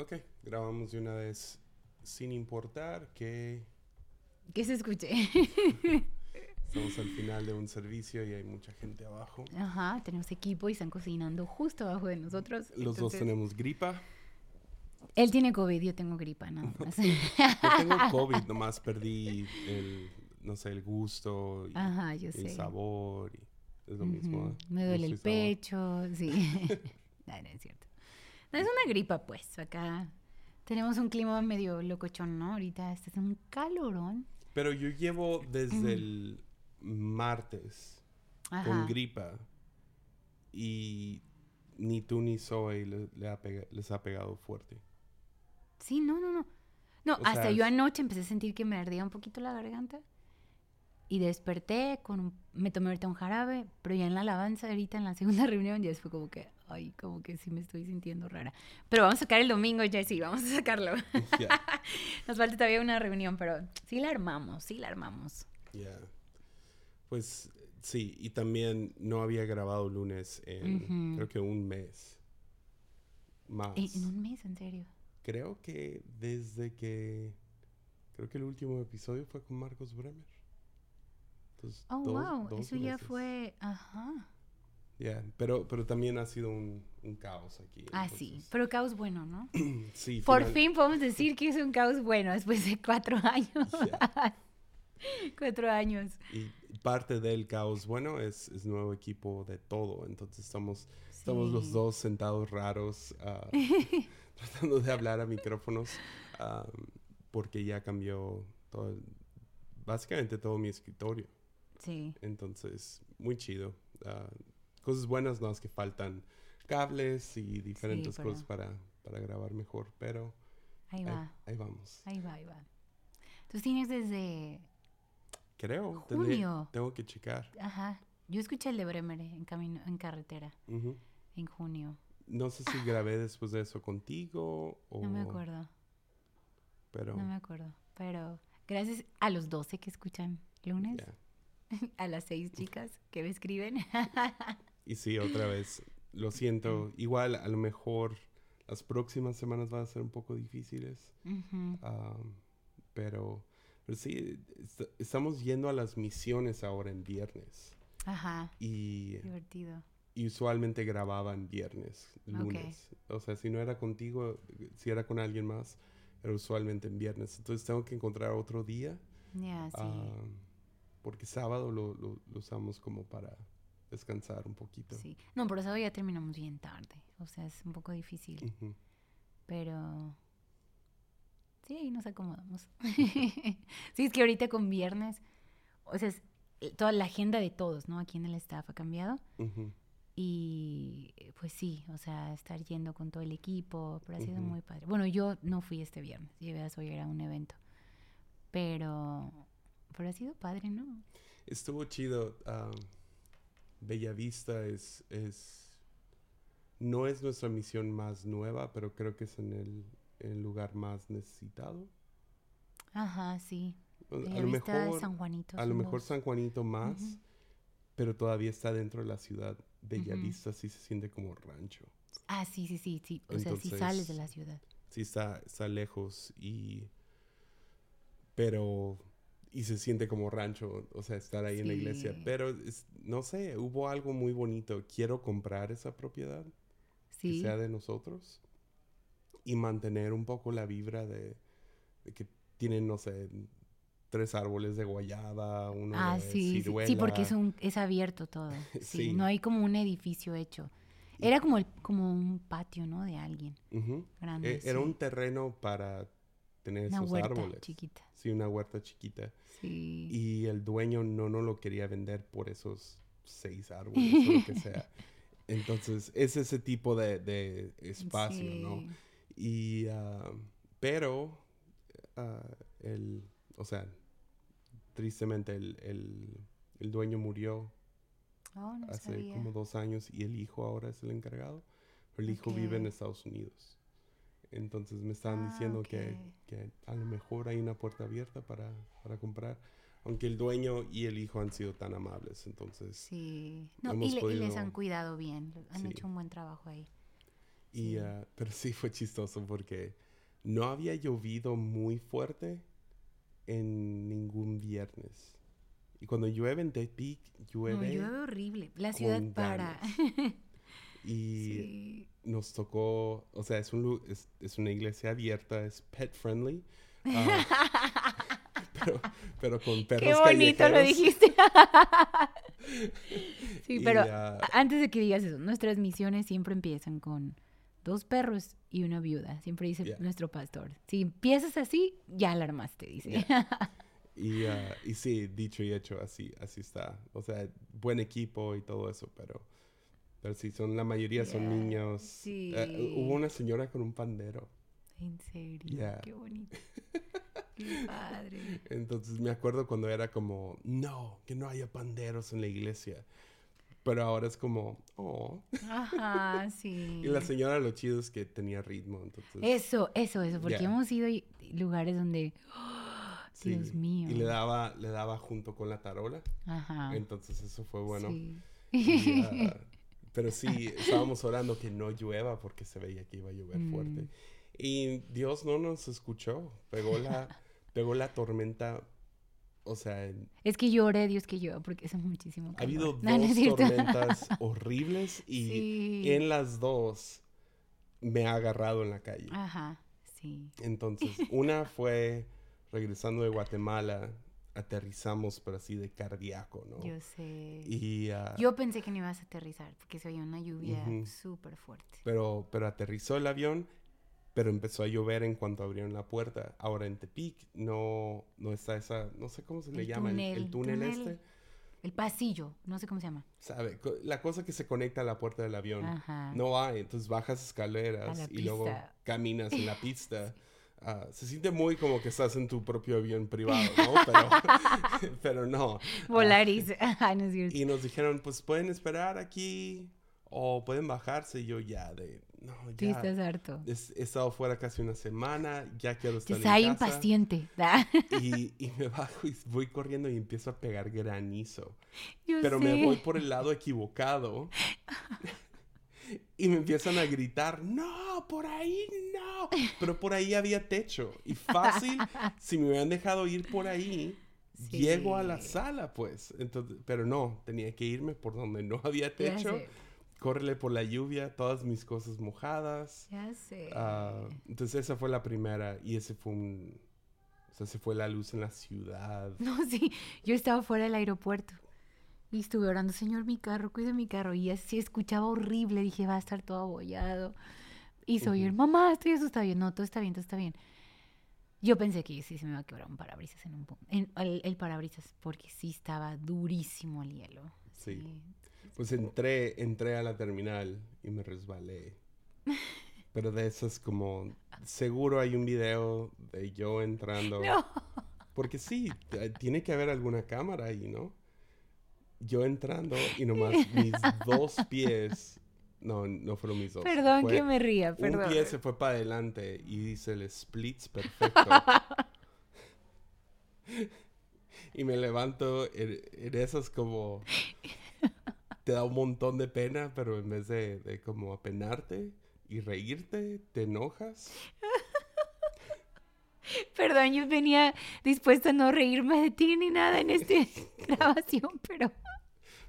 Ok, grabamos de una vez sin importar que Que se escuche. estamos al final de un servicio y hay mucha gente abajo. Ajá, tenemos equipo y están cocinando justo abajo de nosotros. Los dos tenemos gripa. Él tiene COVID, yo tengo gripa, nada más. Yo tengo COVID, nomás perdí el, no sé, el gusto y Ajá, yo el sé. sabor. y es lo mismo. Me duele el sabor. pecho, sí. no, no es cierto. No, es una gripa, pues. Acá tenemos un clima medio locochón, ¿no? Ahorita haciendo un calorón. Pero yo llevo desde el martes Ajá. con gripa y ni tú ni Zoe le- le ha pega- les ha pegado fuerte. Sí, no, no, no. No, O hasta sea, yo es- anoche empecé a sentir que me ardía un poquito la garganta. Y desperté con un- me tomé ahorita un jarabe, pero ya en la alabanza, ahorita en la segunda reunión, ya fue como que, ay, como que sí me estoy sintiendo rara. Pero vamos a sacar el domingo, Jessy, vamos a sacarlo. Nos falta todavía una reunión, pero sí la armamos, sí la armamos. ya. Pues sí, y también no había grabado lunes en creo que un mes más. Eh, en un mes, en serio. Creo que desde que creo que el último episodio fue con Marcos Bremer. Entonces, Oh, dos- wow, dos eso ya fue, ajá. Ya, pero, pero también ha sido un, un caos aquí. Ah, sí, pero caos bueno, ¿no? sí, Por final- fin podemos decir que es un caos bueno después de cuatro años. Cuatro años. Y parte del caos, bueno, es, es nuevo equipo de todo. Entonces estamos, estamos los dos sentados raros, ah, tratando de hablar a micrófonos, porque ya cambió todo, básicamente todo mi escritorio. Sí, Entonces, muy chido. Ah, cosas buenas, no es que faltan cables y diferentes pero- cosas para, para grabar mejor, pero ahí ahí, va, ahí vamos. ahí va, ahí va. Entonces tienes desde, Creo, tendré- Junio. tengo que checar. ajá, yo escuché el de Bremer en camino, en carretera, Ujú. en junio. No sé si grabé después de eso contigo o... No me acuerdo, Pero, no me acuerdo. Pero gracias a los 12 que escuchan lunes, ya. a las seis chicas que me escriben. Y sí, otra vez, lo siento. Igual, a lo mejor las próximas semanas van a ser un poco difíciles. Ujú. am, pero, pero sí, est- estamos yendo a las misiones ahora en viernes. Ajá, Y, divertido. y usualmente grababan viernes, lunes. O sea, si no era contigo, si era con alguien más, era usualmente en viernes. Entonces tengo que encontrar otro día. Ya, sí. porque sábado lo, lo- lo usamos como para descansar un poquito. Sí. No, por eso ya terminamos bien tarde. O sea, es un poco difícil. Pero sí, ahí nos acomodamos. sí, es que ahorita con viernes, o sea, es- eh, toda la agenda de todos, ¿no? Aquí en el staff ha cambiado. Y pues sí, o sea, estar yendo con todo el equipo, pero ha sido muy padre. Bueno, yo no fui este viernes, llevé a Sawyer a un evento. Pero, pero ha sido padre, ¿no? Estuvo chido. Ah, Bellavista es, es. No es nuestra misión más nueva, pero creo que es en el, el lugar más necesitado. Ajá, sí. A lo mejor, San Juanito. a lo mejor dos. San Juanito más, pero todavía está dentro de la ciudad. Bellavista sí se siente como rancho. Ah, sí, sí, sí, sí. O sea, sí sales de la ciudad. sí está, está lejos y pero y se siente como rancho, o sea, estar ahí en la iglesia, Sí. pero es- no sé, hubo algo muy bonito, quiero comprar esa propiedad que Sí. sea de nosotros y mantener un poco la vibra de, de que tienen, no sé, tres árboles de guayaba, uno Ah, de sí, sí, ciruela. sí, porque es, un, es abierto todo. Sí, Sí. no hay como un edificio hecho. Era como, el, como un patio, ¿no? De alguien Ujú. grande. E- Era sí. un terreno para tener Una esos huerta árboles. chiquita. Sí, una huerta chiquita. Sí. Y el dueño no nos lo quería vender por esos seis árboles o lo que sea. Entonces, es ese tipo de, de espacio, ¿no? Y, ah, pero, ah, el, o sea, tristemente el, el- el dueño murió Oh, no hace sabía. como dos años y el hijo ahora es el encargado. El hijo vive en. Estados Unidos. Entonces me estaban Ah, diciendo que, ok. que a lo mejor hay una puerta abierta para, para comprar. Aunque el dueño y el hijo han sido tan amables. Entonces, Sí. No, y, hemos le- y les podido- han cuidado bien. Han Sí. hecho un buen trabajo ahí. Y, Sí. ah, pero sí fue chistoso porque no había llovido muy fuerte en ningún viernes. Y cuando llueve en Tepic, No, llueve llueve horrible. La ciudad para. y sí. nos tocó, o sea, es, un, es, es una iglesia abierta, es pet friendly. ah, pero, pero con perros Qué bonito lo dijiste. sí, Y, pero ah, antes de que digas eso, nuestras misiones siempre empiezan con dos perros y una viuda. Siempre dice Yeah. nuestro pastor. Si empiezas así, ya la armaste, dice. Y, ah, y sí, dicho y hecho, así, así está. O sea, buen equipo y todo eso, pero, pero sí, son, la mayoría son niños. sí. Eh, hubo una señora con un pandero. en serio, Yeah. qué bonito. Qué padre. Entonces me acuerdo cuando era como, no, que no haya panderos en la iglesia. Pero ahora es como, oh. Ajá, sí. Y la señora lo chido es que tenía ritmo, entonces. Eso, eso, eso, porque Yeah. hemos ido a lugares donde, ¡oh! sí. Dios mío. Y le daba, le daba junto con la tarola. Ajá. Entonces eso fue bueno. Sí. Y, pero sí, estábamos orando que no llueva porque se veía que iba a llover Mm. fuerte. Y Dios no nos escuchó. Pegó la, pegó la tormenta. O sea, Es que lloré, Dios que llueva, porque es muchísimo ha habido No, dos tormentas horribles y Sí. en las dos me ha agarrado en la calle. Ajá, sí. Entonces, una fue regresando de Guatemala, aterrizamos, pero así de cardíaco, ¿no? Yo sé. Y, ah, Yo pensé que no ibas a aterrizar, porque se oía una lluvia Ujú. súper fuerte. pero, pero aterrizó el avión, pero empezó a llover en cuanto abrieron la puerta. Ahora en Tepic no, no está esa, no sé cómo se le El llama, el- el, túnel, túnel, túnel. este, El pasillo, no sé cómo se llama. ¿sabe? La cosa que se conecta a la puerta del avión. Ajá. No hay, entonces bajas escaleras y luego pista. caminas en la pista. Ah, se siente muy como que estás en tu propio avión privado, ¿no? Pero, pero no. Ah, Volaris. Es cierto. y nos dijeron, pues pueden esperar aquí o pueden bajarse. Y yo ya de, no, ya. estás harto. Es- He estado fuera casi una semana, ya quiero estar está en casa. impaciente. Y, y me bajo y voy corriendo y empiezo a pegar granizo. Yo Pero sé. me voy por el lado equivocado. y me empiezan a gritar, no, por ahí. Pero por ahí había techo. Y fácil, si me hubieran dejado ir por ahí, Sí. llego a la sala, pues. Entonces, pero no, tenía que irme por donde no había techo. sé, Córrele por la lluvia, todas mis cosas mojadas. Ya sé. Ah, entonces esa fue la primera y ese fue un... O sea, se fue la luz en la ciudad. No, sí, yo estaba fuera del aeropuerto y estuve orando, Señor, mi carro, cuida mi carro. Y así escuchaba horrible, dije, va a estar todo abollado. Y se oye, Ujú. mamá, estoy asustado. Yo, no, todo está bien, todo está bien. Yo pensé que sí se me iba a quebrar un parabrisas en un punto. En, el, el parabrisas, porque sí estaba durísimo el hielo. Sí. Pues entré, entré a la terminal y me resbalé. Pero de esas como... Seguro hay un video de yo entrando. No. Porque sí, tiene que haber alguna cámara ahí, ¿no? Yo entrando y nomás mis dos pies... No, no fueron mis dos. Perdón fue- que me ría, perdón. Un pie se fue para adelante y dice el splits perfecto. y me levanto en, en esas como... Te da un montón de pena, pero en vez de, de como apenarte y reírte, te enojas. Perdón, yo venía dispuesta a no reírme de ti ni nada en esta grabación, pero...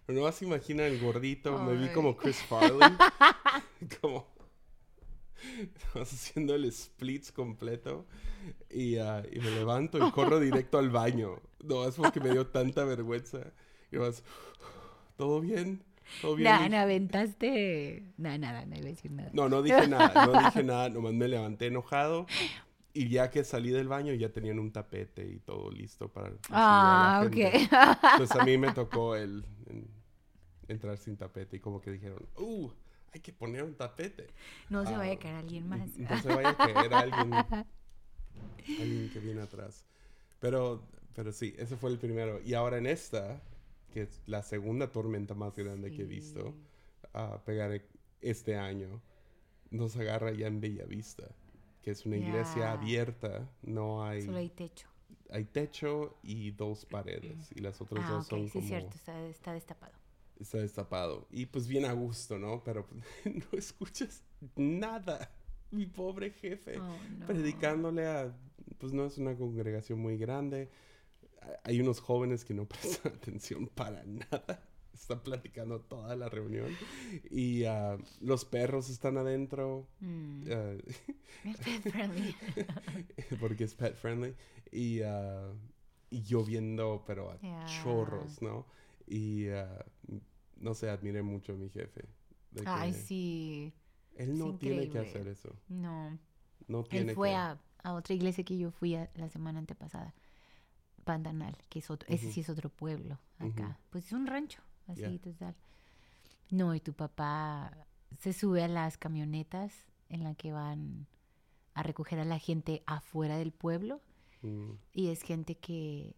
Pero no vas a imaginar el gordito, me vi como Chris Farley. como... Haciendo el splits completo y, ah, y me levanto y corro directo al baño. No, es porque me dio tanta vergüenza. Y vas, ¿todo bien? ¿Todo bien? Hija?" no, aventaste... Nada, nada, no iba a decir nada. No, no dije nada, no dije nada, nomás me levanté enojado. Y ya que salí del baño ya tenían un tapete y todo listo para Ah, gente. ok. Entonces a mí me tocó el, en- entrar sin tapete y como que dijeron, ¡uh! Hay que poner un tapete. No se vaya Ah, a caer alguien más. No se vaya a caer alguien, alguien que viene atrás. Pero, pero sí, ese fue el primero. Y ahora en esta, que es la segunda tormenta más grande que he visto a pegar e- este año, nos agarra ya en Bellavista, que es una iglesia abierta. No hay, Solo hay techo. hay techo y dos paredes. Y las otras Ah, dos son sí como... es cierto, está, está destapado. está destapado. Y pues bien a gusto, ¿no? Pero no escuchas nada. Mi pobre jefe. Oh, no. Predicándole a... Pues no es una congregación muy grande. Hay unos jóvenes que no prestan atención para nada. Están platicando toda la reunión. Y ah, los perros están adentro. Mm. Es pet friendly. porque es pet friendly. Y, ah, y lloviendo, pero a chorros, ¿no? Y no sé, admiré mucho a mi jefe. de Ay, sí. Él no tiene que hacer eso. No. No tiene Él fue que. a, a otra iglesia que yo fui a- la semana antepasada. Pantanal, que es otro, ese sí es otro pueblo acá. Pues es un rancho, así total. No, y tu papá se sube a las camionetas en la que van a recoger a la gente afuera del pueblo Mm, y es gente que,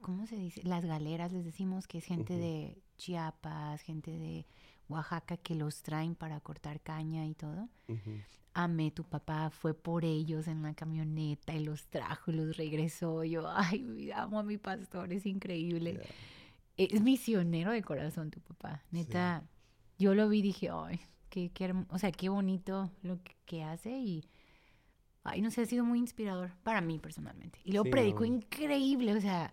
¿cómo se dice? Las galeras les decimos que es gente de Chiapas, gente de Oaxaca que los traen para cortar caña y todo. ujú. Amé, tu papá fue por ellos en la camioneta y los trajo y los regresó. Yo, ay, amo a mi pastor, es increíble. Yeah. Es misionero de corazón tu papá, neta. Yo lo vi y dije, ay, qué, qué o sea, qué bonito lo que, que hace y, ay, no sé, ha sido muy inspirador para mí personalmente. Y luego Sí, predicó no. increíble, o sea,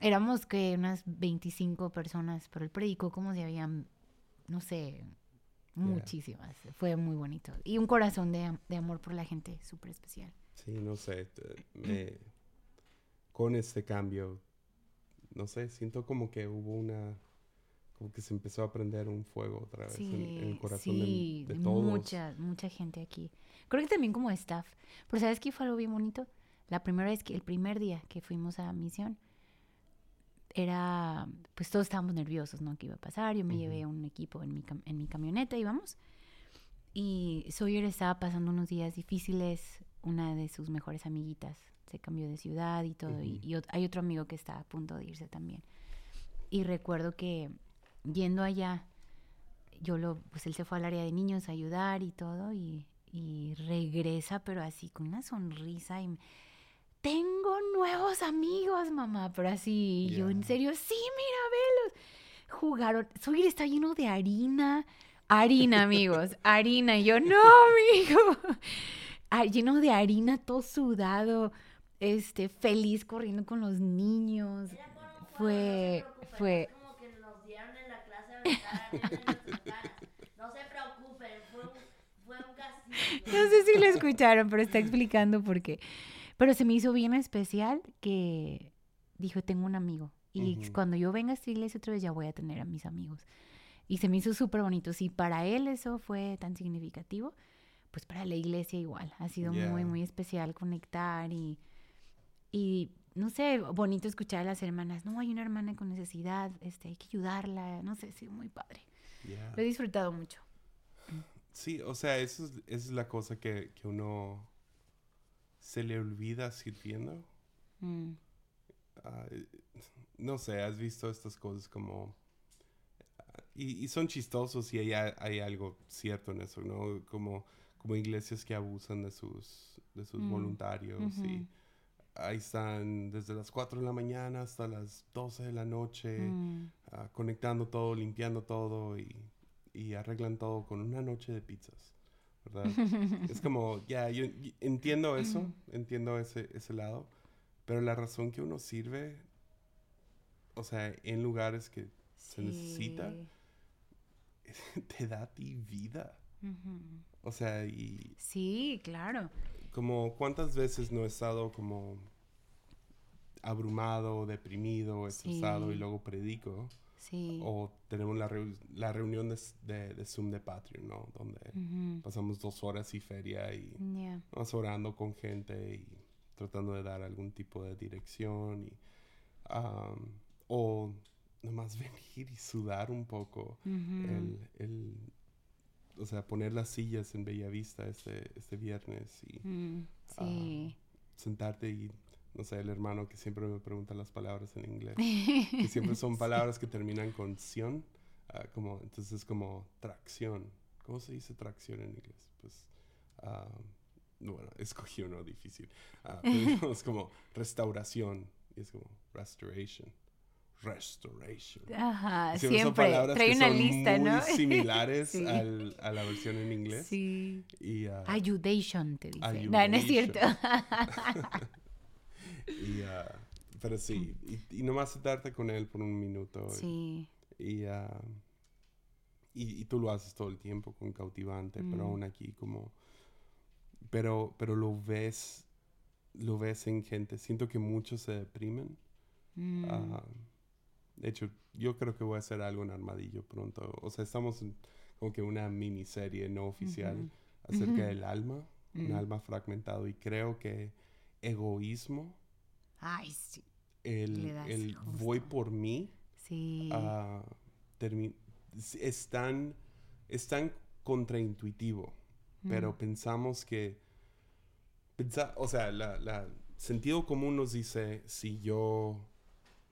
éramos que unas 25 personas, pero él predicó como si habían, no sé, muchísimas. Fue muy bonito. Y un corazón de, de amor por la gente, súper especial. Sí, no sé. me- con este cambio, no sé, siento como que hubo una. Como que se empezó a prender un fuego otra vez en, en el corazón de- sí, de, de todos. mucha, mucha gente aquí. Creo que también como staff. Pero ¿sabes qué fue algo bien bonito? La primera vez que, el primer día que fuimos a misión, era, pues todos estábamos nerviosos, ¿no? ¿Qué iba a pasar? Yo me Ujú. llevé un equipo en mi, cam- en mi camioneta y vamos. Y Sawyer estaba pasando unos días difíciles. Una de sus mejores amiguitas se cambió de ciudad y todo. y- hay otro amigo que está a punto de irse también. Y recuerdo que yendo allá, yo lo, pues él se fue al área de niños a ayudar y todo. Y, y regresa, pero así con una sonrisa. Y, tengo nuevos amigos, mamá. Pero así, yo en serio, sí, mira, velos. Jugaron. Sawyer está lleno de harina. Harina, amigos. harina. Y yo, no, amigo. Ah, lleno de harina, todo sudado. Este, feliz corriendo con los niños. Fue, fue, como que nos dieron en la clase. No se preocupen, fue un, fue un castigo. No sé si lo escucharon, pero está explicando por qué. Pero se me hizo bien especial que dijo, tengo un amigo. Y Ujú. cuando yo venga a esta iglesia otra vez ya voy a tener a mis amigos. Y se me hizo súper bonito. Si para él eso fue tan significativo, pues para la iglesia igual. Ha sido muy, Yeah. muy especial conectar y, y, no sé, bonito escuchar a las hermanas. No, hay una hermana con necesidad, este, hay que ayudarla. No sé, sido muy padre. Yeah. Lo he disfrutado mucho. Sí, o sea, eso es, esa es la cosa que, que uno se le olvida sirviendo. Mm, Ah, eh, no sé, has visto estas cosas como... Y, y son chistosos y hay, hay algo cierto en eso, ¿no? Como, como iglesias que abusan de sus, de sus Mm, voluntarios y. ahí están desde las 4 de la mañana hasta las 12 de la noche, mm. ah, conectando todo, limpiando todo y, y arreglan todo con una noche de pizzas, ¿verdad? es como, ya, yo y- entiendo eso, entiendo ese, ese lado, pero la razón que uno sirve, o sea, en lugares que se necesita, Sí. te da a ti vida. Ujú. O sea, y Sí, claro. Como cuántas veces no he estado como abrumado, deprimido, estresado y Sí. luego predico. Sí. O tenemos la, reu- la reunión de, de- de Zoom de Patreon, ¿no? Donde pasamos dos horas y feria y Ya. Vamos orando con gente y tratando de dar algún tipo de dirección y, o nomás venir y sudar un poco. El, el- o sea, poner las sillas en Bellavista este, este viernes y Mm, ah, sentarte y, no sé, el hermano que siempre me pregunta las palabras en inglés, que siempre son palabras que terminan con ción, ah, como, entonces es como tracción. ¿Cómo se dice tracción en inglés? Pues, ah, bueno, escogí uno difícil. Pero digamos como restauración, y es como restoration. Restoration. Ajá, usa siempre. palabras Trae que una son lista, muy ¿no? similares Sí. al- a la versión en inglés. Sí. Y, ah, Ayudation, te dice. No, no es cierto. y, ah, pero sí, y, y nomás sentarte con él por un minuto. sí. Y, ah, y, y tú lo haces todo el tiempo con cautivante, pero Mm. aún aquí como... Pero, pero lo ves, lo ves en gente. Siento que muchos se deprimen. Mm, de hecho, yo creo que voy a hacer algo en Armadillo pronto. O sea, estamos en como que una miniserie no oficial acerca del alma, un Mm. alma fragmentado. Y creo que egoísmo, Ay, sí. el, el voy por mí, Sí. es- tan, es tan contraintuitivo, pero Mm. pensamos que, pensa- o sea, la, la sentido común nos dice, si yo,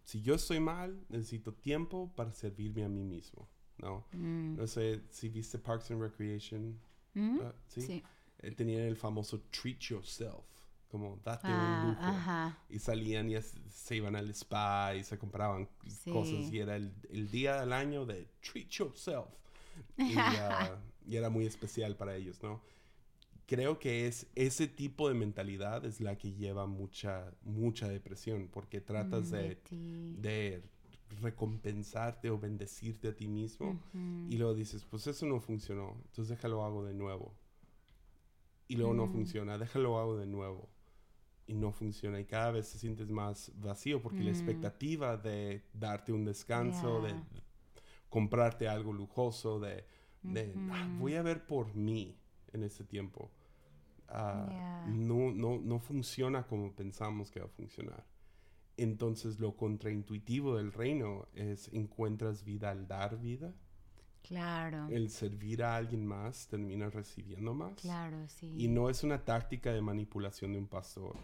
si yo estoy mal, necesito tiempo para servirme a mí mismo, ¿no? Mm. No sé si viste Parks and Recreation, Mm, ¿sí? Sí. Eh, tenían el famoso treat yourself, como date un Ah, lujo. ajá. Y salían y se iban al spa y se compraban Sí. cosas. Y era el, el día del año de treat yourself. Y, ah, y era muy especial para ellos, ¿no? Creo que es ese tipo de mentalidad es la que lleva mucha, mucha depresión, porque tratas Mm, de, de recompensarte o bendecirte a ti mismo. Y luego dices, pues eso no funcionó, entonces déjalo hago de nuevo. Y luego no Mm. funciona, déjalo hago de nuevo. Y no funciona. Y cada vez te sientes más vacío porque la Mm. expectativa de darte un descanso, de comprarte algo lujoso, de, de, "Ah, voy a ver por mí en este tiempo. Ah, no, no, no funciona como pensamos que va a funcionar. Entonces lo contraintuitivo del reino es encuentras vida al dar vida Claro. el servir a alguien más termina recibiendo más. Claro, sí. Y no es una táctica de manipulación de un pastor.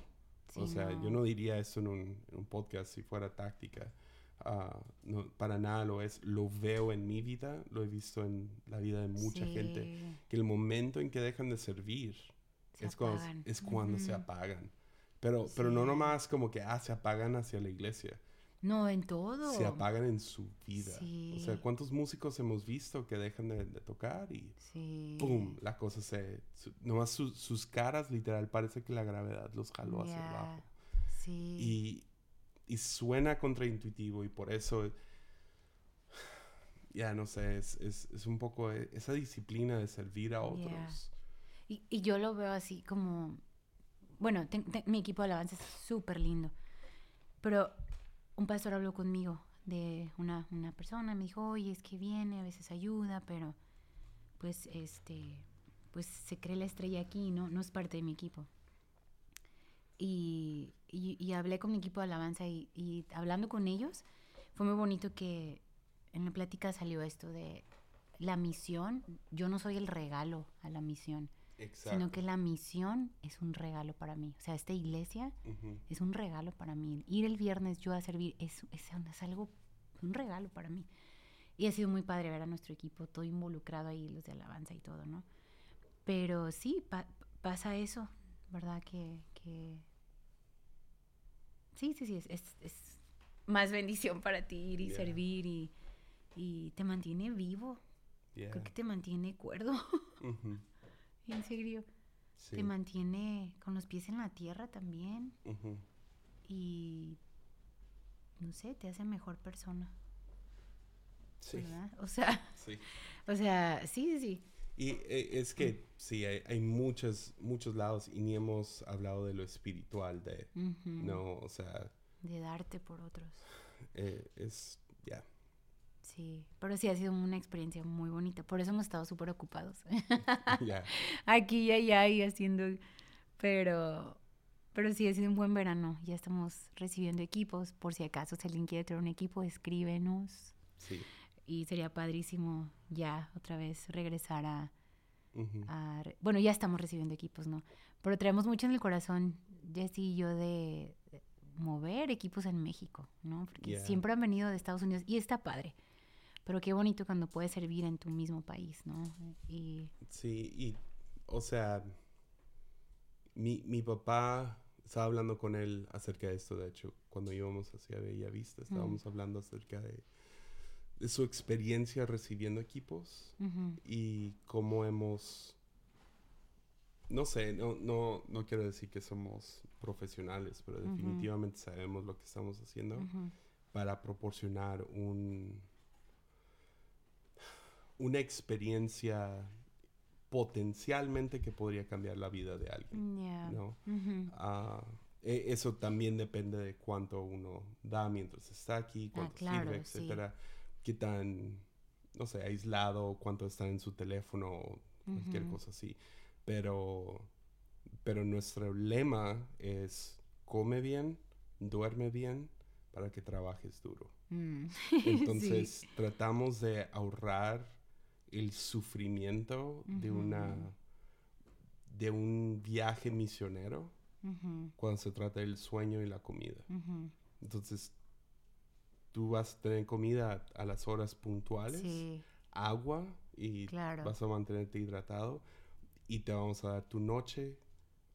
o sea, yo no diría eso en un, en un podcast si fuera táctica. Ah, no, para nada lo es. Lo veo en mi vida, lo he visto en la vida de mucha gente. Que el momento en que dejan de servir se es cuando, es cuando se apagan. Pero, pero no nomás como que ah, se apagan hacia la iglesia. No, en todo. Se apagan en su vida. O sea. ¿cuántos músicos hemos visto que dejan de, de tocar y Sí. ¡pum! La cosa se... su- nomás su- sus caras, literal, parece que la gravedad los jaló hacia Ya, abajo. Sí. Y, y suena contraintuitivo y por eso... Ya, no sé, es, es, es un poco e- esa disciplina de servir a otros. Y, yo lo veo así como, bueno, mi equipo de alabanza es súper lindo, pero un pastor habló conmigo de una, una persona, me dijo, oye, es que viene, a veces ayuda, pero pues este, pues se cree la estrella aquí, ¿no? No es parte de mi equipo. Y, y- y hablé con mi equipo de alabanza y, y hablando con ellos, fue muy bonito que en la plática salió esto de la misión, yo no soy el regalo a la misión, sino que la misión es un regalo para mí. O sea, esta iglesia Ujú. es un regalo para mí. Ir el viernes yo a servir es, es, es algo, un regalo para mí. Y ha sido muy padre ver a nuestro equipo todo involucrado ahí, los de alabanza y todo, ¿no? Pero sí, pa- pasa eso, ¿verdad? Que, que... Sí, sí, sí, es, es, es más bendición para ti ir y Yeah. servir y, y te mantiene vivo. Yeah. Creo que te mantiene cuerdo, Ujú. En serio. Sí. Te mantiene con los pies en la tierra también y no sé, te hace mejor persona, Sí. ¿verdad? O sea, Sí. o sea, sí, sí. Y eh, es que sí, hay, hay muchos, muchos lados y ni hemos hablado de lo espiritual, de, no, o sea, De darte por otros. eh, es, ya, Sí, pero sí ha sido una experiencia muy bonita. Por eso hemos estado súper ocupados. ya, Aquí y allá y haciendo, pero, pero sí ha sido un buen verano. Ya estamos recibiendo equipos. Por si acaso si alguien quiere traer un equipo, escríbenos. sí. Y sería padrísimo ya otra vez regresar a, bueno, ya estamos recibiendo equipos, ¿no? Pero traemos mucho en el corazón, Jessy y yo, de, de mover equipos en México, ¿no? Porque Yeah. siempre han venido de Estados Unidos y está padre. Pero qué bonito cuando puedes servir en tu mismo país, ¿no? Y Sí, y, o sea, mi, mi papá estaba hablando con él acerca de esto, de hecho, cuando íbamos hacia Bella Vista, estábamos hablando acerca de, de su experiencia recibiendo equipos y cómo hemos, no sé, no, no, no quiero decir que somos profesionales, pero definitivamente sabemos lo que estamos haciendo para proporcionar un, una experiencia potencialmente que podría cambiar la vida de alguien. ¿no? Ujú. Ah, e- eso también depende de cuánto uno da mientras está aquí, cuánto Ah, claro, sirve, sí. etcétera. Qué tan, no sé, aislado, cuánto está en su teléfono, cualquier Ujú. cosa así. Pero, pero nuestro lema es come bien, duerme bien, para que trabajes duro. Mm. Entonces tratamos de ahorrar el sufrimiento de una de un viaje misionero cuando se trata del sueño y la comida. Entonces tú vas a tener comida a las horas puntuales, Sí, agua y Claro. vas a mantenerte hidratado y te vamos a dar tu noche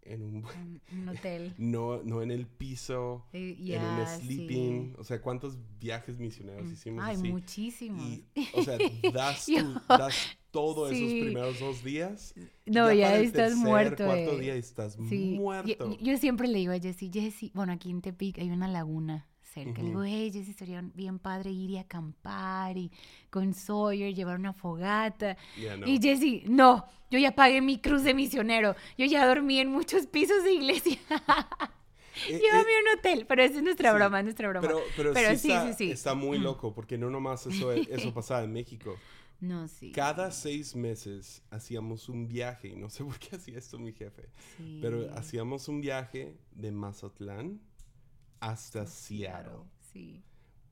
en un hotel. no no en el piso Eh, en un ya, sí. sleeping, o sea, ¿cuántos viajes misioneros Mm. hicimos Ay, así? muchísimos. Y, o sea, das, tu- das todo esos primeros dos días. No, ya, el estás tercer, muerto. cuarto eh. día estás Sí, muerto. Yo, yo siempre le digo a Jessie, Jessie, bueno, aquí en Tepic hay una laguna cerca. Le digo, Ujú. hey, Jessie, sería bien padre ir y acampar y con Sawyer llevar una fogata. No. Y Jessie, no, yo ya pagué mi cruz de misionero. Yo ya dormí en muchos pisos de iglesia. Eh, Llévame eh, a un hotel. Pero esa es nuestra sí, broma, es nuestra broma. pero, pero, pero sí, sí, está, sí, está muy loco, porque no nomás eso, eso pasaba en México. no, sí. Cada seis meses hacíamos un viaje, y no sé por qué hacía esto mi jefe, sí. pero hacíamos un viaje de Mazatlán hasta Seattle. Sí.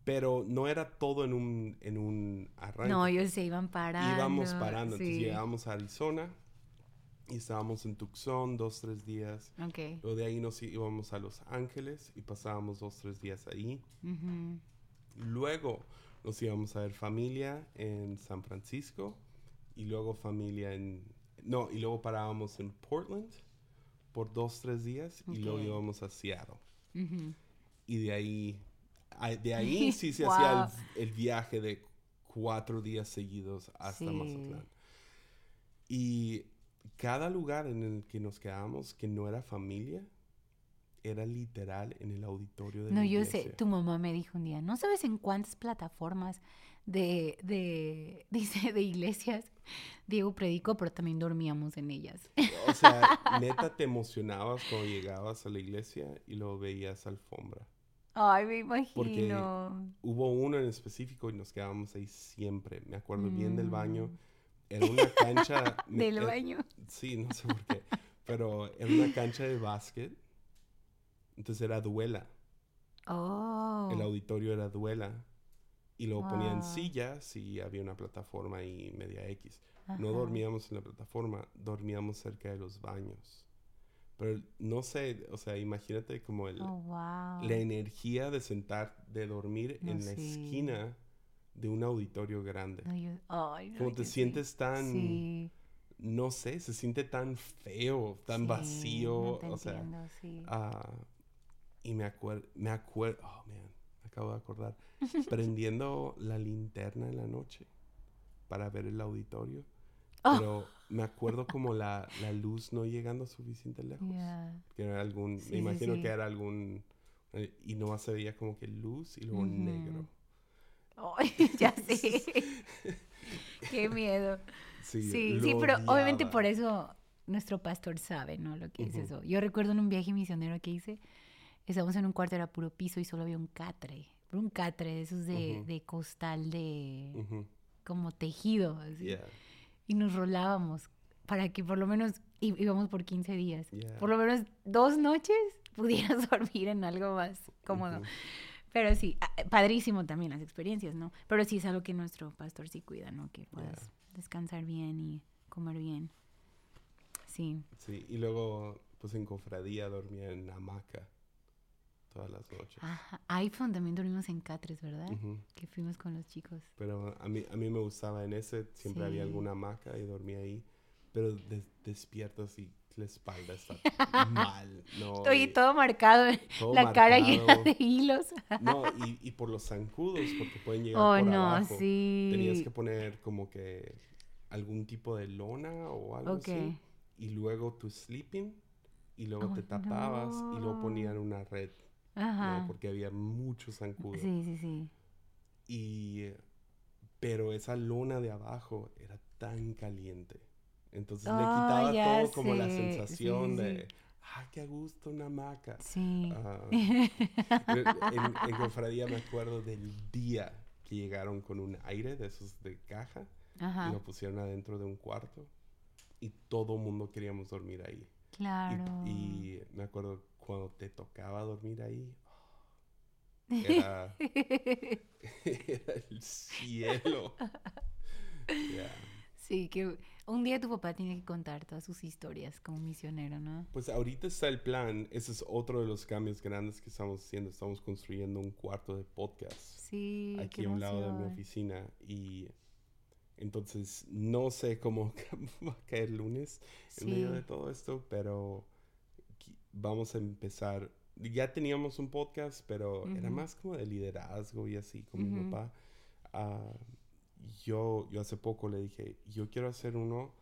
Pero no era todo en un, en un arranque. No, ellos se iban parando. íbamos parando. Entonces llegábamos a Arizona y estábamos en Tucson dos, tres días. Ok. Luego de ahí nos íbamos a Los Ángeles y pasábamos dos, tres días ahí. Ujú. Luego nos íbamos a ver familia en San Francisco y luego familia en... No, y luego parábamos en Portland por dos, tres días y luego íbamos a Seattle. Ujú. Y de ahí, de ahí sí se hacía Wow. el, el viaje de cuatro días seguidos hasta Sí. Mazatlán. Y cada lugar en el que nos quedábamos que no era familia, era literal en el auditorio de No, la yo sé, tu mamá me dijo un día, ¿no sabes en cuántas plataformas de, de, dice, de iglesias Diego predicó, pero también dormíamos en ellas? O sea, neta te emocionabas cuando llegabas a la iglesia y luego veías alfombra. Ay, me imagino. Porque Hubo uno en específico y nos quedábamos ahí siempre. Me acuerdo bien del baño. Mm. Era una cancha... Del era- baño. Sí, no sé por qué. Pero era una cancha de básquet. Entonces era duela. Oh. El auditorio era duela. Y ponían Wow. sillas y había una plataforma ahí media X. No dormíamos en la plataforma, dormíamos cerca de los baños. Pero no sé, o sea, imagínate como el, Oh, wow. la energía de sentar, de dormir No, en la esquina de un auditorio grande. No, yo- ay, no, como te sí. sientes tan, Sí, no sé, se siente tan feo, tan sí, vacío, no te o sea, entiendo, sí. ah, y me acuerdo, me acuerdo, oh man, acabo de acordar, prendiendo la linterna en la noche para ver el auditorio, Oh. pero me acuerdo como la, la luz no llegando suficiente lejos, Ya. que era algún, Sí, me sí, imagino sí. que era algún, eh, y no se veía como que luz y luego Ujú. negro. Ay, ya sé. Qué miedo. Sí, Sí, sí, pero obviamente por eso nuestro pastor sabe, ¿no? Lo que es Ujú. eso. Yo recuerdo en un viaje misionero que hice, estábamos en un cuarto, era puro piso y solo había un catre. Un catre de esos de, de costal de como tejido, así. yeah, Y nos rolábamos para que por lo menos íbamos por 15 días. yeah, Por lo menos dos noches pudieras dormir en algo más cómodo. Pero sí, ah, padrísimo también las experiencias, ¿no? Pero sí es algo que nuestro pastor sí cuida, ¿no? Que puedas descansar bien y comer bien. Sí. Sí, y luego, pues en cofradía dormía en hamaca todas las noches. Ajá. iPhone también dormimos en Catres, ¿verdad? Ujú. Que fuimos con los chicos. Pero a mí, a mí me gustaba en ese, siempre había Sí. alguna hamaca y dormía ahí. Pero des- despierto así la espalda está mal. No, Estoy y- todo marcado, todo la cara llena marcado. de hilos. No, y, y por los zancudos, porque pueden llegar Oh, por no, abajo. Tenías sí. que poner como que algún tipo de lona o algo Ok. así. Y luego tu sleeping. Y luego Oh, te tapabas y luego no. ponían una red, ¿no? Ajá. Porque había muchos zancudos. Sí, sí, sí. Y, eh, pero esa lona de abajo era tan caliente. Entonces le Oh, quitaba todo como la sé. Sí, sensación sí, de, ah, qué gusto una hamaca. Sí. Ah, en, en Cofradía me acuerdo del día que llegaron con un aire de esos de caja y Ajá. lo pusieron adentro de un cuarto y todo mundo queríamos dormir ahí. Y- Claro. Y, me acuerdo cuando te tocaba dormir ahí, oh, era, era el cielo. Ya. Sí, que un día tu papá tiene que contar todas sus historias como misionero, ¿no? Pues ahorita está el plan, ese es otro de los cambios grandes que estamos haciendo, estamos construyendo un cuarto de podcast. Sí, aquí a un lado de mi oficina y entonces no sé cómo va a caer el lunes en medio Sí. de todo esto, pero vamos a empezar. Ya teníamos un podcast, pero era más como de liderazgo y así con mi Ujú. papá. Ah, yo, yo hace poco le dije, yo quiero hacer uno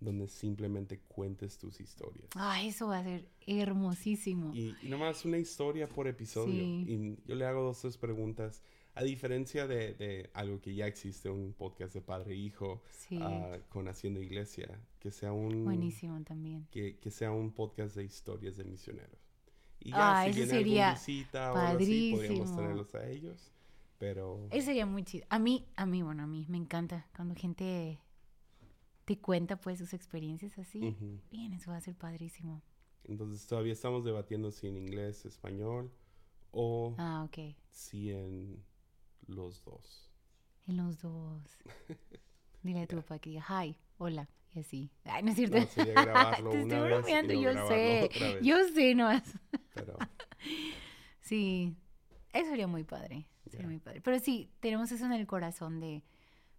donde simplemente cuentes tus historias. Ay, eso va a ser hermosísimo. Y, y nomás una historia por episodio. Sí. Y yo le hago dos, tres preguntas. A diferencia de, de algo que ya existe, un podcast de padre e hijo Sí, ah, con Haciendo Iglesia, que sea un buenísimo también. que, que sea un podcast de historias de misioneros. Y ya, Ah, si eso sería visita o algo así, podríamos tenerlos a ellos. Pero Eso sería muy chido. A mí, a mí, bueno, a mí me encanta cuando gente te cuenta pues sus experiencias así. ujú. Bien, eso va a ser padrísimo. entonces todavía estamos debatiendo si en inglés, español o Ah, ok. si en los dos. En los dos. Dile a tu papá que diga, hi, hola, y así. Ay, no es cierto. No, sería grabarlo Te una estoy vez y bromeando, no yo sé. otra vez. Yo sé, no Pero Sí, eso sería muy padre. Sería muy padre. Pero sí, tenemos eso en el corazón de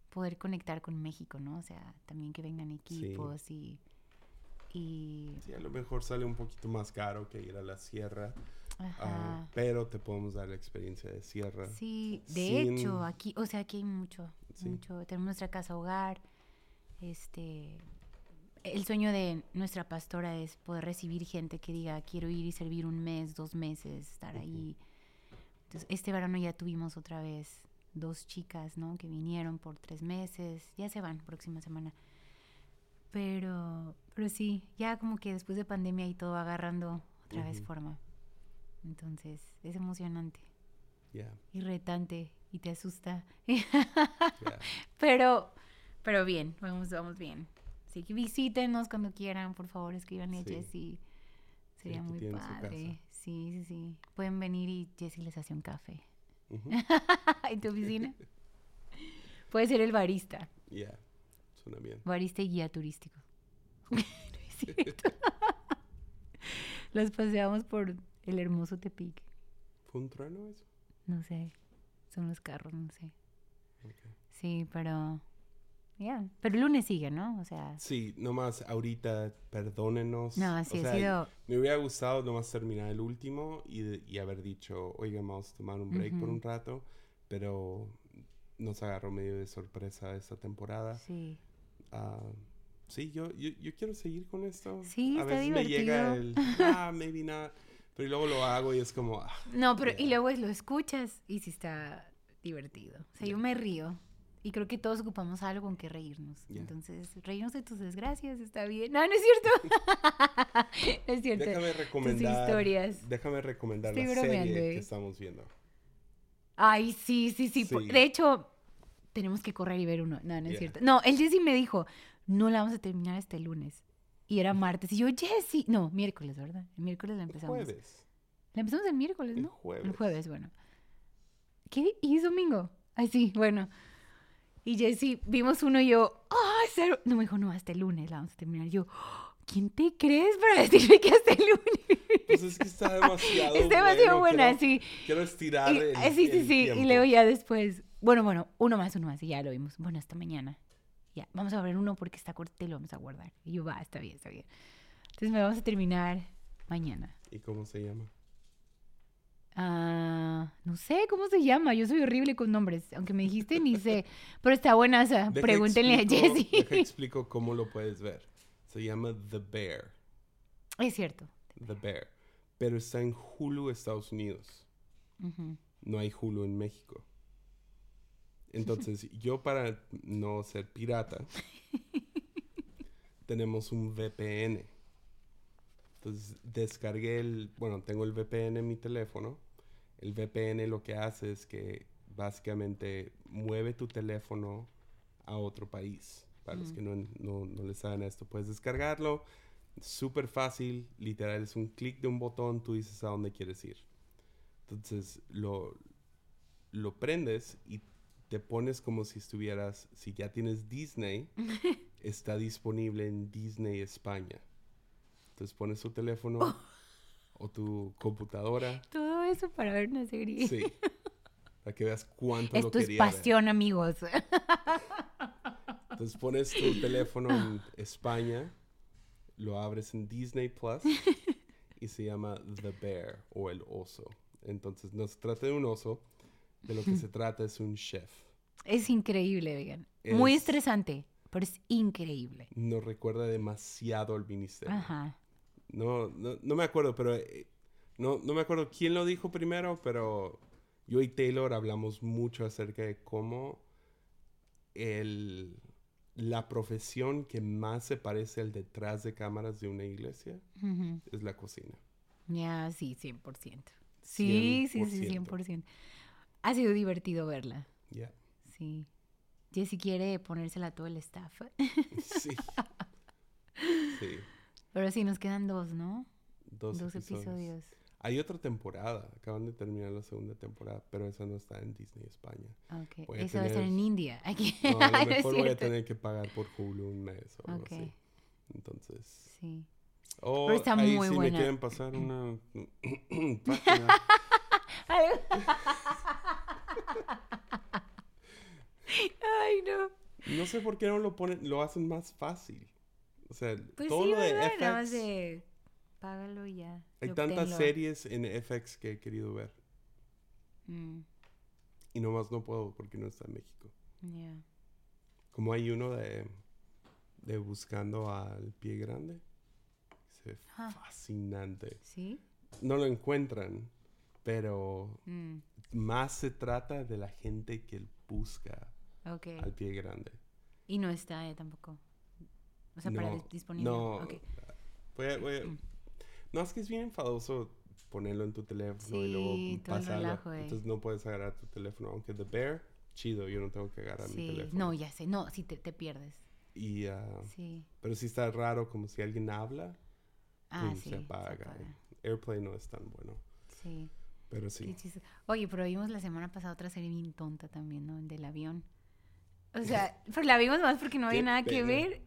poder conectar con México, ¿no? O sea, también que vengan equipos y. Y. sí, a lo mejor sale un poquito más caro que ir a la sierra, ah, pero te podemos dar la experiencia de sierra. Sí, de sin- hecho, aquí, o sea, aquí hay mucho, Sí. mucho. Tenemos nuestra casa hogar. Este. El sueño de nuestra pastora es poder recibir gente que diga, quiero ir y servir un mes, dos meses, estar ahí. Entonces, este verano ya tuvimos otra vez dos chicas, ¿no? Que vinieron por tres meses. Ya se van, próxima semana. Pero, pero sí, ya como que después de pandemia y todo agarrando otra vez forma. Entonces, es emocionante Ya, y retante y te asusta. pero, pero bien, vamos, vamos bien. Así que visítenos cuando quieran, por favor, escríbanle a Sí. Jessie. Sería muy padre. Sí, sí, sí. Pueden venir y Jessie les hace un café. Ujú, ¿En tu oficina? Puede ser el barista. Ya, suena bien. Barista y guía turístico. No es cierto. Los paseamos por el hermoso Tepic. ¿Fue un trueno eso? No sé. Son los carros, no sé. Sí, pero. Ya. Pero el lunes sigue, ¿no? O sea. Sí, nomás ahorita perdónenos. No, sí, O ha sea, sido. Me hubiera gustado nomás terminar el último y, de- y haber dicho, oiga, vamos a tomar un break por un rato, pero nos agarró medio de sorpresa esta temporada. Sí. Ah, sí, yo, yo, yo quiero seguir con esto. Sí, a está veces me llega el, divertido. ah, maybe not, pero luego lo hago y es como, ah, No, pero y luego lo escuchas y sí está divertido. O sea, yo me río. Y creo que todos ocupamos algo con que reírnos. Entonces, reírnos de tus desgracias está bien. No, no es cierto. no es cierto. déjame Tus recomendar, historias. déjame recomendar Estoy la serie ¿eh? que estamos viendo. Ay, sí, sí, sí. Sí. De hecho, tenemos que correr y ver uno. No, no es cierto. No, el Jesse me dijo, no la vamos a terminar el lunes. Y era martes. Y yo, Jesse. No, miércoles, ¿verdad? El miércoles la El empezamos. jueves. La empezamos el miércoles, El ¿no? jueves. El jueves, bueno. ¿Qué? ¿Y es domingo? Ay, sí, bueno. Y Jessy, vimos uno y yo, ¡ah, cero! No, me dijo, no, hasta el lunes la vamos a terminar. Yo, ¿quién te crees para decirme que hasta el lunes? Pues es que está demasiado es demasiado bueno, buena, quiero- sí. Quiero estirar Y- el, sí, sí, el sí. Y tiempo. luego ya después, bueno, bueno, uno más, uno más, y ya lo vimos. Bueno, hasta mañana. Ya, vamos a ver uno porque está corto y lo vamos a guardar. Y yo, va, está bien, está bien. Entonces me vamos a terminar mañana. ¿Y cómo se llama? Ah, no sé cómo se llama. Yo soy horrible con nombres. Aunque me dijiste, ni sé. Pero está buena esa. Deja Pregúntenle a explico- Jessie. Deja explico cómo lo puedes ver. Se llama The Bear. Es cierto. The Bear. Pero está en Hulu, Estados Unidos. No hay Hulu en México. Entonces, yo para no ser pirata, tenemos un VPN. Entonces, descargué el, bueno, tengo el VPN en mi teléfono. El VPN lo que hace es que básicamente mueve tu teléfono a otro país. Para los que no, no, no les saben esto, puedes descargarlo. Súper fácil, literal, es un clic de un botón, tú dices a dónde quieres ir. Entonces lo, lo prendes y te pones como si estuvieras, si ya tienes Disney, está disponible en Disney España. Entonces pones tu teléfono o tu computadora, Todo eso para ver una serie. sí, para que veas cuánto lo Esto es quería ver. pasión, amigos. Entonces pones tu teléfono en España, lo abres en Disney Plus y se llama The Bear o el oso. Entonces no se trata de un oso, de lo que se trata es un chef. Es increíble, vegan. Muy Es- estresante, pero es increíble. Nos recuerda demasiado al ministerio. Ajá. No, no, no me acuerdo, pero eh, no, no me acuerdo quién lo dijo primero, pero yo y Taylor hablamos mucho acerca de cómo el, la profesión que más se parece al detrás de cámaras de una iglesia es la cocina. Ya, sí, 100%. Sí, sí, sí, 100%. 100%. Ha sido divertido verla. Ya. Sí. Jessie quiere ponérsela a todo el staff. Sí. Sí. Pero sí, nos quedan dos, ¿no? Dos, Dos episodios. episodios. Hay otra temporada. Acaban de terminar la segunda temporada, pero esa no está en Disney España. Ok. Voy a Eso va a estar en India. Aquí. No, a lo mejor voy a tener que pagar por Hulu un mes o algo Ok. así. Entonces. Sí. O Pero está ahí muy si buena. me quieren pasar una página. Ay, no. No sé por qué no lo ponen, lo hacen más fácil. O sea, Pues todo sí, lo de FX. págalo ya. Hay tantas series en FX que he querido ver. Mm, Y nomás no puedo porque no está en México. ya. Como hay uno de, de Buscando al Pie Grande. Se ve Ah. fascinante. ¿Sí? No lo encuentran, pero Mm, más se trata de la gente que busca ok. al pie grande. Y no está eh, tampoco. O sea, para No, dis- disponible. No, Ok. voy a- voy a- Mm. no, es que es bien enfadoso ponerlo en tu teléfono y luego Sí, todo el pasarlo. eh. Entonces no puedes agarrar tu teléfono. Aunque The Bear, chido, yo no tengo que agarrar mi Sí. teléfono. No, ya sé. No, sí te, te pierdes. Y, ah, Sí. pero sí está raro como si alguien habla, Ah, pum, sí. se apaga. apaga. Airplay no es tan bueno. Sí. Pero sí. Qué. Oye, pero vimos la semana pasada otra serie bien tonta también, ¿no? Del avión. O sea, pero la vimos más porque no había nada que pena. ver.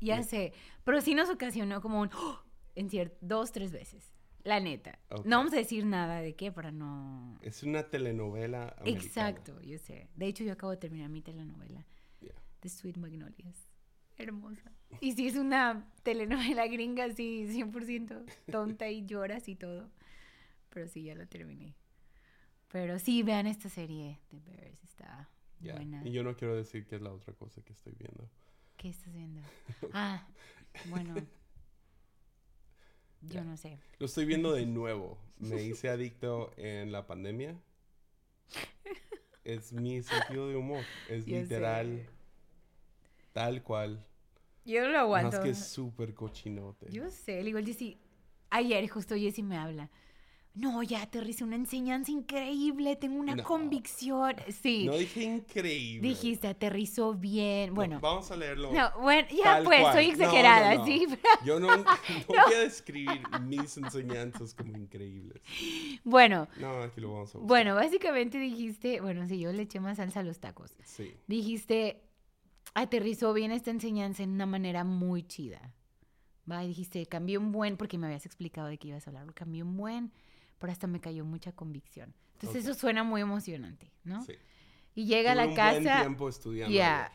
Ya sé. Pero sí nos ocasionó como un... ¡oh! en cier- dos, tres veces. La neta. Ok. No vamos a decir nada de qué para no... Es una telenovela americana. Exacto, yo sé. De hecho, yo acabo de terminar mi telenovela. Yeah. The Sweet Magnolias. Hermosa. Y sí es una telenovela gringa así, 100% tonta y lloras y todo. Pero sí, ya la terminé. Pero sí, vean esta serie The Bears, está Yeah. buena. Y yo no quiero decir que es la otra cosa que estoy viendo. ¿Qué estás viendo? Ah, bueno. Yo no sé. Lo estoy viendo de nuevo. Me hice adicto en la pandemia. Es mi sentido de humor. Es Yo literal, sé. tal cual. Yo no lo Más aguanto. que súper cochinote. Yo sé, digo, Jessy, ayer justo Jessy me habla. No, ya aterricé una enseñanza increíble, tengo una No. convicción. Sí, No dije increíble. dijiste, aterrizó bien. No, Bueno, vamos a leerlo. no, bueno, ya pues, cual. soy exagerada, sí. Yo no, voy a describir mis enseñanzas como increíbles. Bueno, No, aquí lo vamos a buscar. bueno, básicamente dijiste, bueno, sí, yo le eché más salsa a los tacos. Sí. Dijiste, aterrizó bien esta enseñanza en una manera muy chida. Va, dijiste, cambió un buen, porque me habías explicado de qué ibas a hablar, cambió un buen, pero hasta me cayó mucha convicción. Entonces Ok. eso suena muy emocionante, ¿no? sí. Y llega a Tuve la un casa, buen tiempo estudiando. ya,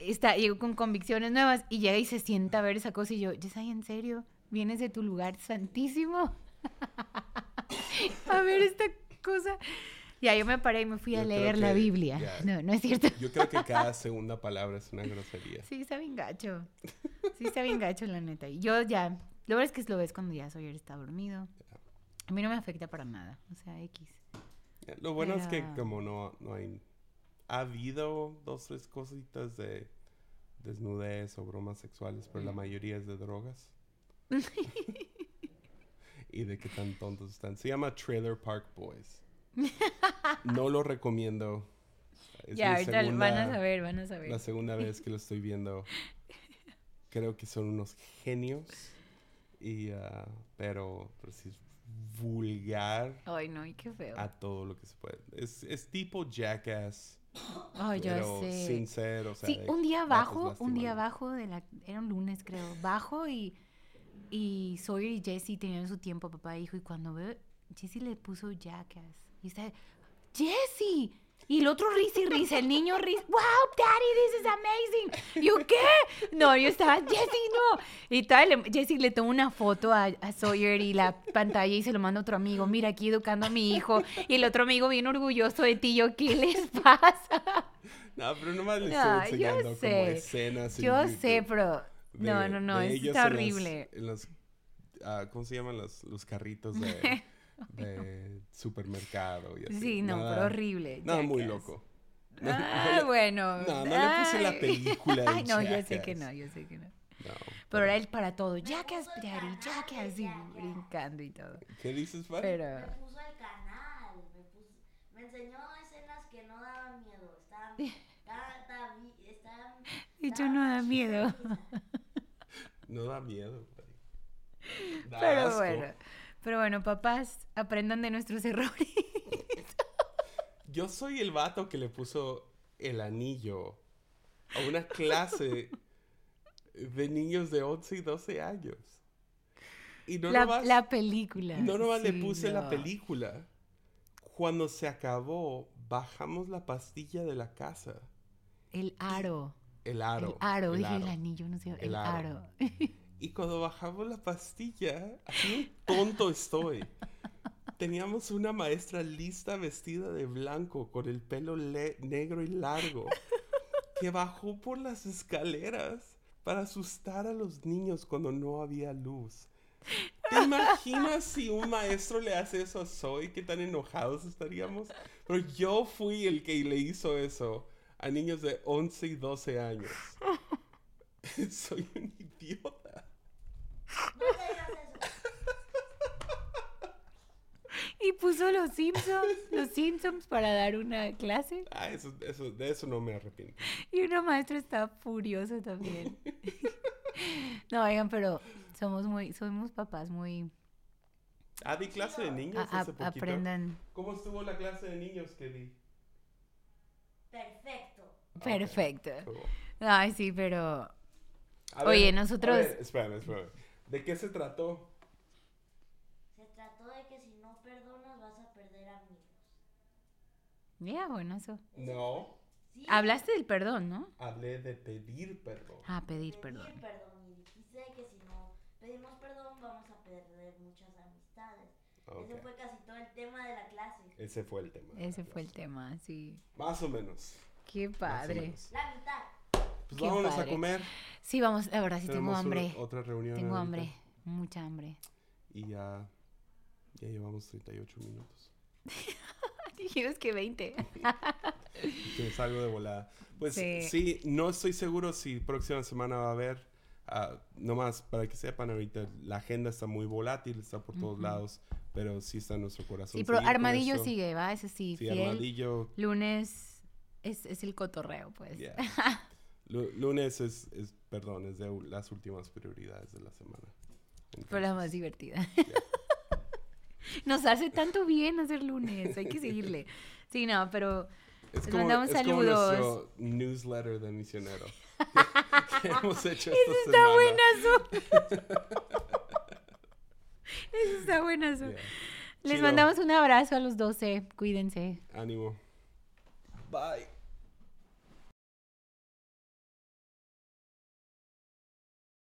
está, llegó con convicciones nuevas y llega y se sienta a ver esa cosa y yo, Yesay, ¿en serio? vienes de tu lugar santísimo a ver esta cosa. Ya, yo me paré y me fui a Yo creo leer la que- Biblia. ya. No, no es cierto. Yo creo que cada segunda palabra es una grosería. Sí, está bien gacho. Sí, está bien gacho, la neta. Y yo ya, lo verdad es que lo ves cuando ya Sawyer está dormido. A mí no me afecta para nada. O sea, X. Ya, Lo bueno es que como no, no hay... Ha habido dos, tres cositas de desnudez o bromas sexuales, pero la mayoría es de drogas. y de qué tan tontos están. Se llama Trailer Park Boys. No lo recomiendo. Es ya, ahorita van a saber, van a saber. La segunda vez que lo estoy viendo. Creo que son unos genios. Y, ah, pero, pero sí es vulgar Ay, no, y qué feo. a todo lo que se puede. Es, es tipo Jackass, Ay, ya pero sé. sin ser, o sea, Sí, un día bajo, un día bajo de la, era un lunes creo, bajo y, y Sawyer y Jesse tenían su tiempo, papá e hijo, y cuando veo, Jesse le puso Jackass, y está, Jesse, y el otro risa y risa, el niño risa, wow, daddy, this is amazing, ¿yo qué? No, yo estaba, Jesse, no, y tal, Jesse le toma una foto a, a Sawyer y la pantalla y se lo manda a otro amigo, mira aquí educando a mi hijo, y el otro amigo bien orgulloso de ti, yo, ¿qué les pasa? No, pero nomás le No, estoy yo enseñando como sé. escenas. en Yo YouTube sé, pero de- no, no, no, en los- horrible. en los, ah, ¿Cómo se llaman los, los carritos de, de supermercado? Y así. Sí, no, Nada- pero horrible. Nada muy Jackass. loco. Ah, bueno. No, no le puse la ay. película de Ay, no, yo sé que Jackass. no, yo sé que no. No, Pero era él para todo. Jackass, daddy, Jackass, y Jackass. brincando y todo. ¿Qué dices, Fari? Pero, Me puso el canal, me, puso, me enseñó escenas que no daban miedo. Estaban, estaban, estaban, hecho, no da miedo. No da miedo, Fari. Da Pero asco. bueno. Pero bueno, papás, aprendan de nuestros errores. Yo soy el vato que le puso el anillo a una clase de niños de 11 y 12 años. Y no la, nomás, la película. no nomás le sí, puse la película. Cuando se acabó, bajamos la pastilla de la casa. El aro. El aro. el aro, el dije el anillo, no sé. El, El aro. aro. Y cuando bajamos la pastilla, así tonto estoy. Teníamos una maestra lista vestida de blanco con el pelo negro y largo que bajó por las escaleras para asustar a los niños cuando no había luz. ¿Te imaginas si un maestro le hace eso a Zoe? ¿Qué tan enojados estaríamos? Pero yo fui el que le hizo eso a niños de 11 y 12 años. Soy un idiota. no te digas eso. Y puso los Simpsons, los Simpsons para dar una clase. Ah, eso, eso, de eso no me arrepiento. Y una maestra estaba furiosa también. no, oigan, pero somos muy, somos papás muy... Ah, di clase de niños a- hace a- poquito. aprendan ¿Cómo estuvo la clase de niños que di? Perfecto. perfecto. Cool. Ay, sí, pero... A Oye, ver, nosotros- ver, espérame, espérame. ¿De qué se trató? Se trató de que si no perdonas vas a perder amigos. Ya, bueno, eso. No, Sí, Hablaste del perdón, ¿no? hablé de pedir perdón. Ah, pedir pedir perdón. perdón. Y dijiste que si no pedimos perdón vamos a perder muchas amistades. Ok. Ese fue casi todo el tema de la clase. Ese fue el tema. Ese fue el tema, sí. Más o menos. Qué padre. menos. La mitad. Pues Qué vámonos padre. a comer. Sí, vamos, la verdad sí tengo hambre. otra reunión. Tengo ahorita. hambre, mucha hambre. Y ya, ya llevamos 38 minutos. Dijimos que 20. Que salgo de volada. Pues Sí. sí. no estoy seguro si próxima semana va a haber. ah, nomás para que sepan ahorita, la agenda está muy volátil, está por todos lados, pero sí está en nuestro corazón. Sí, pero Armadillo sigue, ¿va? Ese sí, Sí, fiel. Armadillo. Lunes es, es el cotorreo, pues. yeah. Lu- lunes es, es, perdón, es de las últimas prioridades de la semana. Pero la Entonces, más divertida. Nos hace tanto bien hacer lunes, hay que seguirle. Sí, no, pero es les mandamos es como saludos. nuestro newsletter de misionero. que hemos hecho esta está semana. buenazo. Eso está buenazo. Yeah. Les Chido. mandamos un abrazo a los 12. Cuídense. Ánimo. Bye.